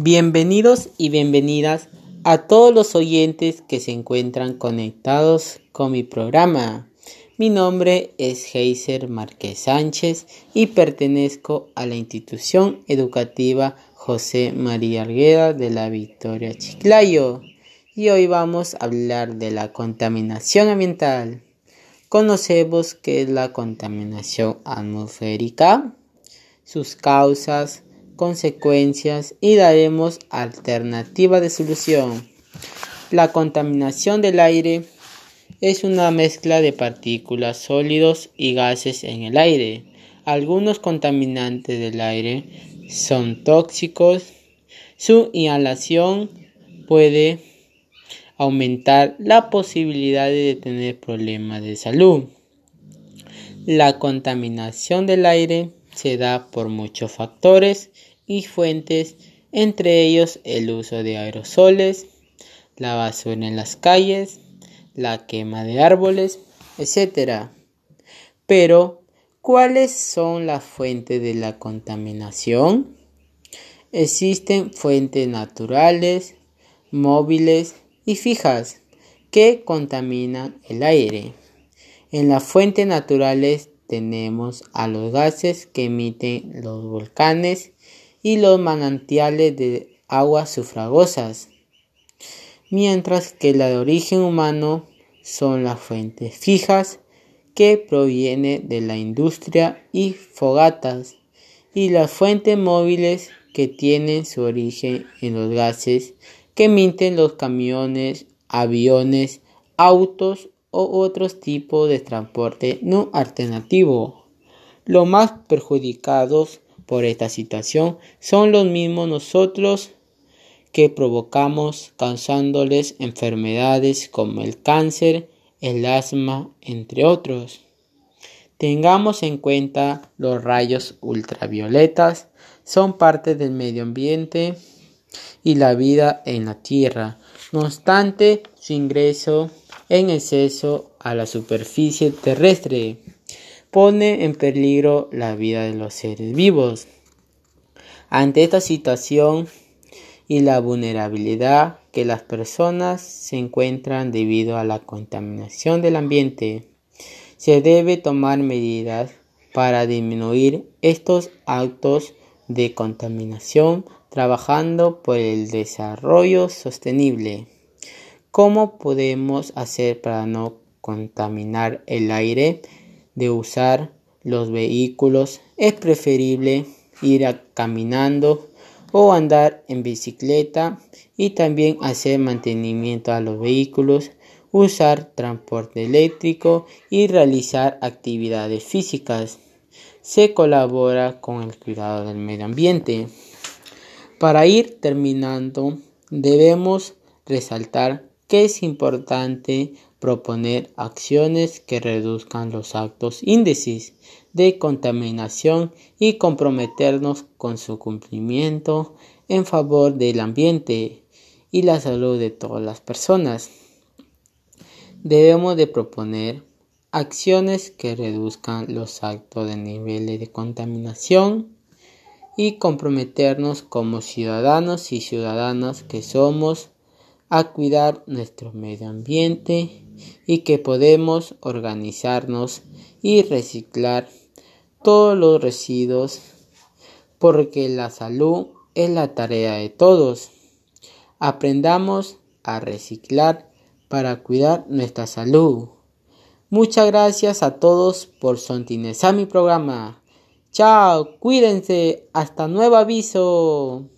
Bienvenidos y bienvenidas a todos los oyentes que se encuentran conectados con mi programa. Mi nombre es Heiser Márquez Sánchez y pertenezco a la institución educativa José María Argueda de la Victoria Chiclayo. Y hoy vamos a hablar de la contaminación ambiental. Conocemos qué es la contaminación atmosférica, sus causas, consecuencias y daremos alternativa de solución. La contaminación del aire es una mezcla de partículas, sólidos y gases en el aire. Algunos contaminantes del aire son tóxicos. Su inhalación puede aumentar la posibilidad de tener problemas de salud. La contaminación del aire se da por muchos factores y fuentes, entre ellos el uso de aerosoles, la basura en las calles, la quema de árboles, etc. Pero, ¿cuáles son las fuentes de la contaminación? Existen fuentes naturales, móviles y fijas que contaminan el aire. En las fuentes naturales tenemos a los gases que emiten los volcanes y los manantiales de aguas sufragosas, mientras que la de origen humano son las fuentes fijas que provienen de la industria y fogatas y las fuentes móviles que tienen su origen en los gases que emiten los camiones, aviones, autos o otros tipos de transporte no alternativo. Los más perjudicados por esta situación son los mismos nosotros que provocamos causándoles enfermedades como el cáncer, el asma, entre otros. Tengamos en cuenta los rayos ultravioletas, son parte del medio ambiente y la vida en la Tierra. No obstante, su ingreso en exceso a la superficie terrestre pone en peligro la vida de los seres vivos. Ante esta situación y la vulnerabilidad que las personas se encuentran debido a la contaminación del ambiente, se debe tomar medidas para disminuir estos actos de contaminación trabajando por el desarrollo sostenible. ¿Cómo podemos hacer para no contaminar el aire? De usar los vehículos es preferible ir caminando o andar en bicicleta y también hacer mantenimiento a los vehículos, usar transporte eléctrico y realizar actividades físicas. Se colabora con el cuidado del medio ambiente. Para ir terminando, debemos resaltar que es importante proponer acciones que reduzcan los actos índices de contaminación y comprometernos con su cumplimiento en favor del ambiente y la salud de todas las personas. Debemos de proponer acciones que reduzcan los actos de niveles de contaminación y comprometernos como ciudadanos y ciudadanas que somos a cuidar nuestro medio ambiente y que podemos organizarnos y reciclar todos los residuos porque la salud es la tarea de todos. Aprendamos a reciclar para cuidar nuestra salud. Muchas gracias a todos por sontinezar mi programa. Chao, cuídense, hasta nuevo aviso.